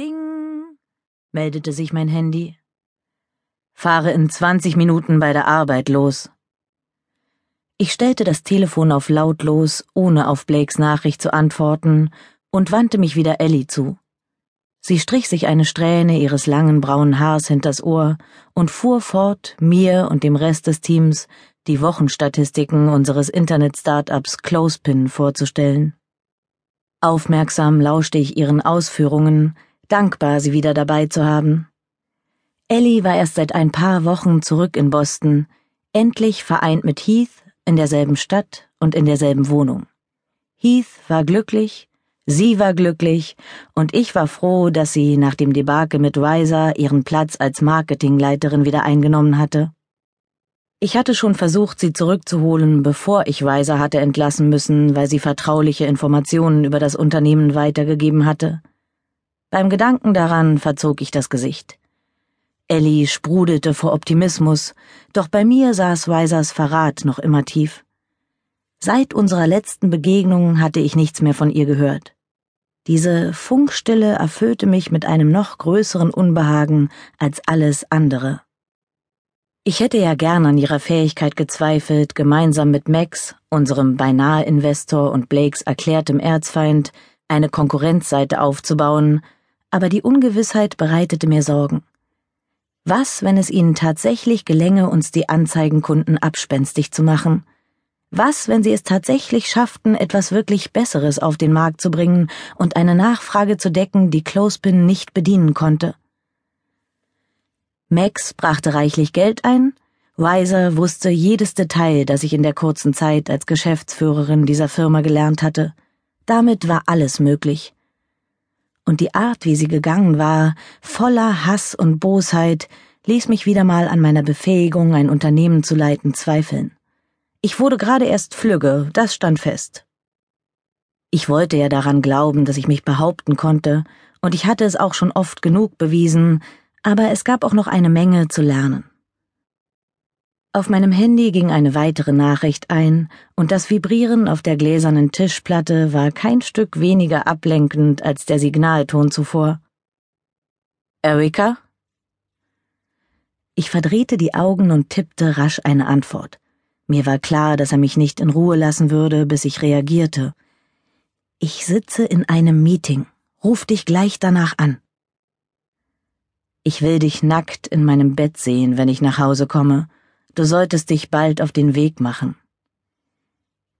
Ding, meldete sich mein Handy. Fahre in 20 Minuten bei der Arbeit los. Ich stellte das Telefon auf lautlos, ohne auf Blakes Nachricht zu antworten, und wandte mich wieder Ellie zu. Sie strich sich eine Strähne ihres langen braunen Haars hinters Ohr und fuhr fort, mir und dem Rest des Teams die Wochenstatistiken unseres Internet-Startups Closepin vorzustellen. Aufmerksam lauschte ich ihren Ausführungen, dankbar, sie wieder dabei zu haben. Ellie war erst seit ein paar Wochen zurück in Boston, endlich vereint mit Heath in derselben Stadt und in derselben Wohnung. Heath war glücklich, sie war glücklich, und ich war froh, dass sie nach dem Debakel mit Weiser ihren Platz als Marketingleiterin wieder eingenommen hatte. Ich hatte schon versucht, sie zurückzuholen, bevor ich Weiser hatte entlassen müssen, weil sie vertrauliche Informationen über das Unternehmen weitergegeben hatte. Beim Gedanken daran verzog ich das Gesicht. Ellie sprudelte vor Optimismus, doch bei mir saß Weisers Verrat noch immer tief. Seit unserer letzten Begegnung hatte ich nichts mehr von ihr gehört. Diese Funkstille erfüllte mich mit einem noch größeren Unbehagen als alles andere. Ich hätte ja gern an ihrer Fähigkeit gezweifelt, gemeinsam mit Max, unserem beinahe Investor und Blakes erklärtem Erzfeind, eine Konkurrenzseite aufzubauen, aber die Ungewissheit bereitete mir Sorgen. Was, wenn es ihnen tatsächlich gelänge, uns die Anzeigenkunden abspenstig zu machen? Was, wenn sie es tatsächlich schafften, etwas wirklich Besseres auf den Markt zu bringen und eine Nachfrage zu decken, die Closepin nicht bedienen konnte? Max brachte reichlich Geld ein, Weiser wusste jedes Detail, das ich in der kurzen Zeit als Geschäftsführerin dieser Firma gelernt hatte. Damit war alles möglich. Und die Art, wie sie gegangen war, voller Hass und Bosheit, ließ mich wieder mal an meiner Befähigung, ein Unternehmen zu leiten, zweifeln. Ich wurde gerade erst flügge, das stand fest. Ich wollte ja daran glauben, dass ich mich behaupten konnte, und ich hatte es auch schon oft genug bewiesen, aber es gab auch noch eine Menge zu lernen. Auf meinem Handy ging eine weitere Nachricht ein, und das Vibrieren auf der gläsernen Tischplatte war kein Stück weniger ablenkend als der Signalton zuvor. Erika? Ich verdrehte die Augen und tippte rasch eine Antwort. Mir war klar, dass er mich nicht in Ruhe lassen würde, bis ich reagierte. Ich sitze in einem Meeting. Ruf dich gleich danach an. Ich will dich nackt in meinem Bett sehen, wenn ich nach Hause komme. Du solltest dich bald auf den Weg machen.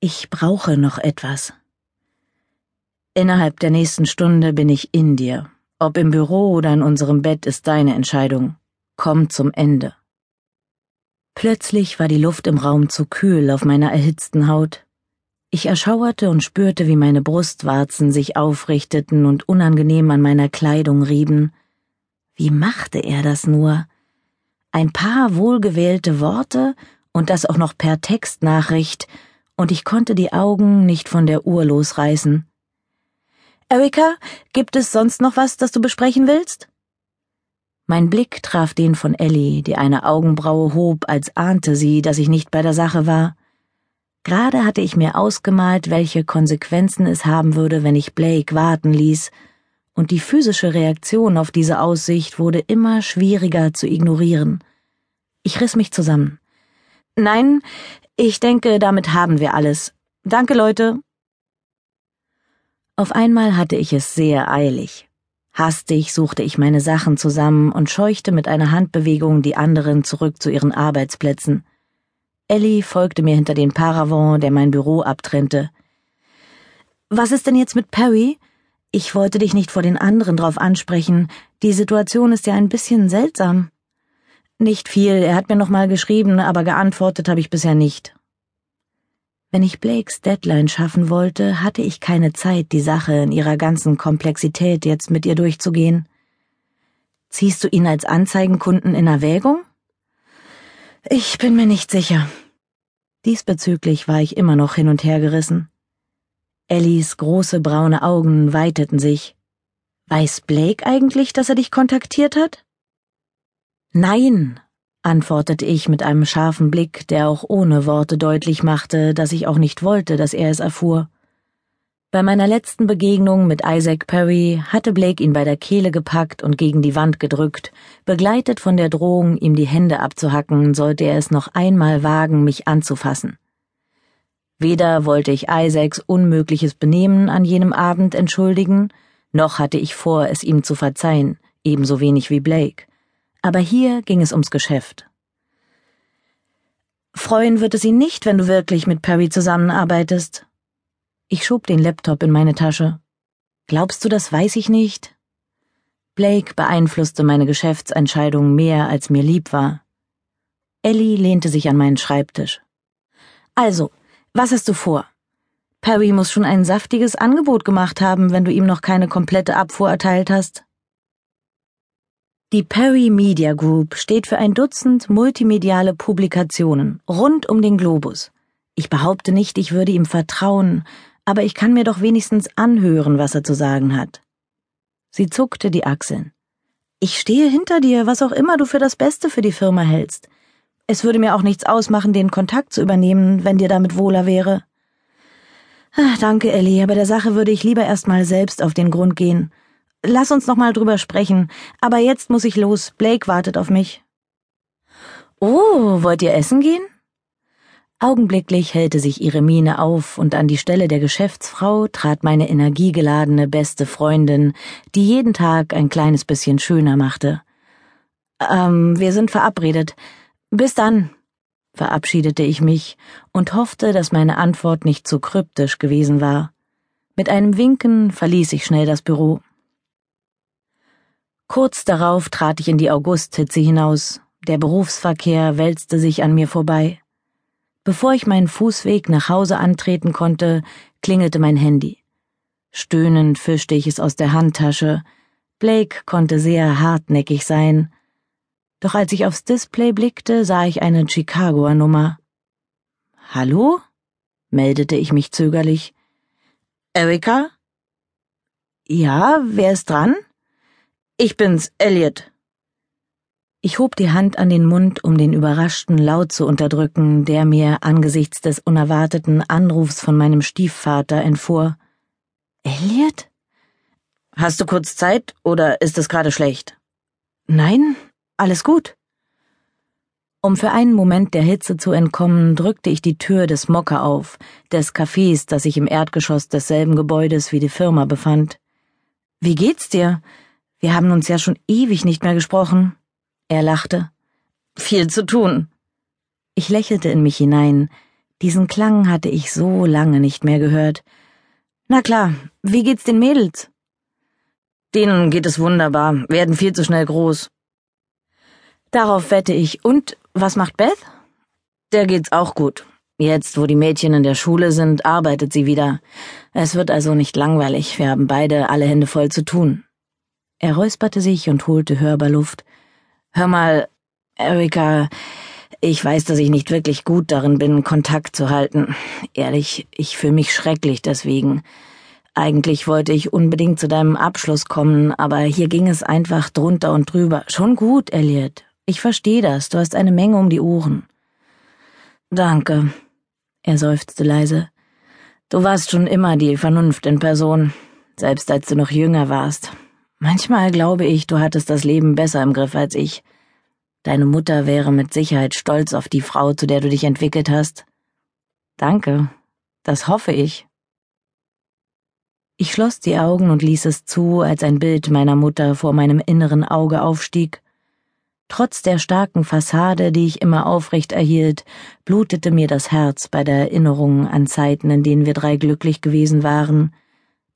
Ich brauche noch etwas. Innerhalb der nächsten Stunde bin ich in dir. Ob im Büro oder in unserem Bett ist deine Entscheidung. Komm zum Ende. Plötzlich war die Luft im Raum zu kühl auf meiner erhitzten Haut. Ich erschauerte und spürte, wie meine Brustwarzen sich aufrichteten und unangenehm an meiner Kleidung rieben. Wie machte er das nur? Ein paar wohlgewählte Worte und das auch noch per Textnachricht, und ich konnte die Augen nicht von der Uhr losreißen. Erika, gibt es sonst noch was, das du besprechen willst? Mein Blick traf den von Ellie, die eine Augenbraue hob, als ahnte sie, dass ich nicht bei der Sache war. Gerade hatte ich mir ausgemalt, welche Konsequenzen es haben würde, wenn ich Blake warten ließ, und die physische Reaktion auf diese Aussicht wurde immer schwieriger zu ignorieren. Ich riss mich zusammen. Nein, ich denke, damit haben wir alles. Danke, Leute. Auf einmal hatte ich es sehr eilig. Hastig suchte ich meine Sachen zusammen und scheuchte mit einer Handbewegung die anderen zurück zu ihren Arbeitsplätzen. Ellie folgte mir hinter den Paravent, der mein Büro abtrennte. Was ist denn jetzt mit Perry? Ich wollte dich nicht vor den anderen drauf ansprechen. Die Situation ist ja ein bisschen seltsam. Nicht viel, er hat mir noch mal geschrieben, aber geantwortet habe ich bisher nicht. Wenn ich Blakes Deadline schaffen wollte, hatte ich keine Zeit, die Sache in ihrer ganzen Komplexität jetzt mit ihr durchzugehen. Ziehst du ihn als Anzeigenkunden in Erwägung? Ich bin mir nicht sicher. Diesbezüglich war ich immer noch hin und her gerissen. Ellies große braune Augen weiteten sich. Weiß Blake eigentlich, dass er dich kontaktiert hat? Nein, antwortete ich mit einem scharfen Blick, der auch ohne Worte deutlich machte, dass ich auch nicht wollte, dass er es erfuhr. Bei meiner letzten Begegnung mit Isaac Perry hatte Blake ihn bei der Kehle gepackt und gegen die Wand gedrückt, begleitet von der Drohung, ihm die Hände abzuhacken, sollte er es noch einmal wagen, mich anzufassen. Weder wollte ich Isaacs unmögliches Benehmen an jenem Abend entschuldigen, noch hatte ich vor, es ihm zu verzeihen, ebenso wenig wie Blake. Aber hier ging es ums Geschäft. Freuen wird es ihn nicht, wenn du wirklich mit Perry zusammenarbeitest, ich schob den Laptop in meine Tasche. Glaubst du, das weiß ich nicht? Blake beeinflusste meine Geschäftsentscheidung mehr, als mir lieb war. Ellie lehnte sich an meinen Schreibtisch. Also, was hast du vor? Perry muss schon ein saftiges Angebot gemacht haben, wenn du ihm noch keine komplette Abfuhr erteilt hast. Die Perry Media Group steht für ein Dutzend multimediale Publikationen rund um den Globus. Ich behaupte nicht, ich würde ihm vertrauen, aber ich kann mir doch wenigstens anhören, was er zu sagen hat. Sie zuckte die Achseln. Ich stehe hinter dir, was auch immer du für das Beste für die Firma hältst. Es würde mir auch nichts ausmachen, den Kontakt zu übernehmen, wenn dir damit wohler wäre. Ach, danke, Ellie, aber der Sache würde ich lieber erst mal selbst auf den Grund gehen. Lass uns noch mal drüber sprechen, aber jetzt muss ich los. Blake wartet auf mich. Oh, wollt ihr essen gehen? Augenblicklich hellte sich ihre Miene auf, und an die Stelle der Geschäftsfrau trat meine energiegeladene beste Freundin, die jeden Tag ein kleines bisschen schöner machte. Ähm, wir sind verabredet. Bis dann, verabschiedete ich mich und hoffte, dass meine Antwort nicht zu kryptisch gewesen war. Mit einem Winken verließ ich schnell das Büro. Kurz darauf trat ich in die Augusthitze hinaus. Der Berufsverkehr wälzte sich an mir vorbei. Bevor ich meinen Fußweg nach Hause antreten konnte, klingelte mein Handy. Stöhnend fischte ich es aus der Handtasche. Blake konnte sehr hartnäckig sein. Doch als ich aufs Display blickte, sah ich eine Chicagoer Nummer. Hallo? meldete ich mich zögerlich. Erika? Ja, wer ist dran? Ich bin's, Elliot. Ich hob die Hand an den Mund, um den überraschten Laut zu unterdrücken, der mir angesichts des unerwarteten Anrufs von meinem Stiefvater entfuhr. Elliot? Hast du kurz Zeit oder ist es gerade schlecht? Nein, alles gut. Um für einen Moment der Hitze zu entkommen, drückte ich die Tür des Mocker auf, des Cafés, das sich im Erdgeschoss desselben Gebäudes wie die Firma befand. Wie geht's dir? Wir haben uns ja schon ewig nicht mehr gesprochen. Er lachte. Viel zu tun. Ich lächelte in mich hinein. Diesen Klang hatte ich so lange nicht mehr gehört. Na klar, wie geht's den Mädels? Denen geht es wunderbar, werden viel zu schnell groß. Darauf wette ich. Und was macht Beth? Der geht's auch gut. Jetzt, wo die Mädchen in der Schule sind, arbeitet sie wieder. Es wird also nicht langweilig, wir haben beide alle Hände voll zu tun. Er räusperte sich und holte hörbar Luft. Hör mal, Erika, ich weiß, dass ich nicht wirklich gut darin bin, Kontakt zu halten. Ehrlich, ich fühle mich schrecklich deswegen. Eigentlich wollte ich unbedingt zu deinem Abschluss kommen, aber hier ging es einfach drunter und drüber. Schon gut, Elliot. Ich verstehe das. Du hast eine Menge um die Ohren. Danke. Er seufzte leise. Du warst schon immer die Vernunft in Person, selbst als du noch jünger warst. Manchmal glaube ich, du hattest das Leben besser im Griff als ich. Deine Mutter wäre mit Sicherheit stolz auf die Frau, zu der du dich entwickelt hast. Danke, das hoffe ich. Ich schloss die Augen und ließ es zu, als ein Bild meiner Mutter vor meinem inneren Auge aufstieg. Trotz der starken Fassade, die ich immer aufrecht erhielt, blutete mir das Herz bei der Erinnerung an Zeiten, in denen wir drei glücklich gewesen waren,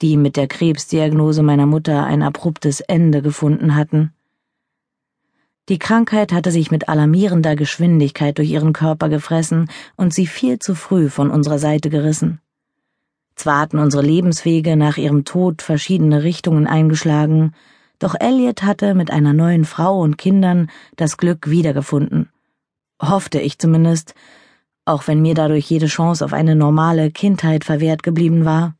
die mit der Krebsdiagnose meiner Mutter ein abruptes Ende gefunden hatten. Die Krankheit hatte sich mit alarmierender Geschwindigkeit durch ihren Körper gefressen und sie viel zu früh von unserer Seite gerissen. Zwar hatten unsere Lebenswege nach ihrem Tod verschiedene Richtungen eingeschlagen, doch Elliot hatte mit einer neuen Frau und Kindern das Glück wiedergefunden. Hoffte ich zumindest, auch wenn mir dadurch jede Chance auf eine normale Kindheit verwehrt geblieben war.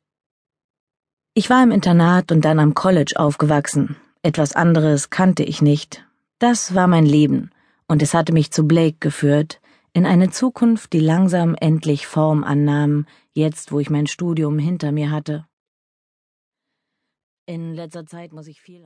Ich war im Internat und dann am College aufgewachsen. Etwas anderes kannte ich nicht. Das war mein Leben, und es hatte mich zu Blake geführt, in eine Zukunft, die langsam endlich Form annahm, jetzt wo ich mein Studium hinter mir hatte. In letzter Zeit muss ich viel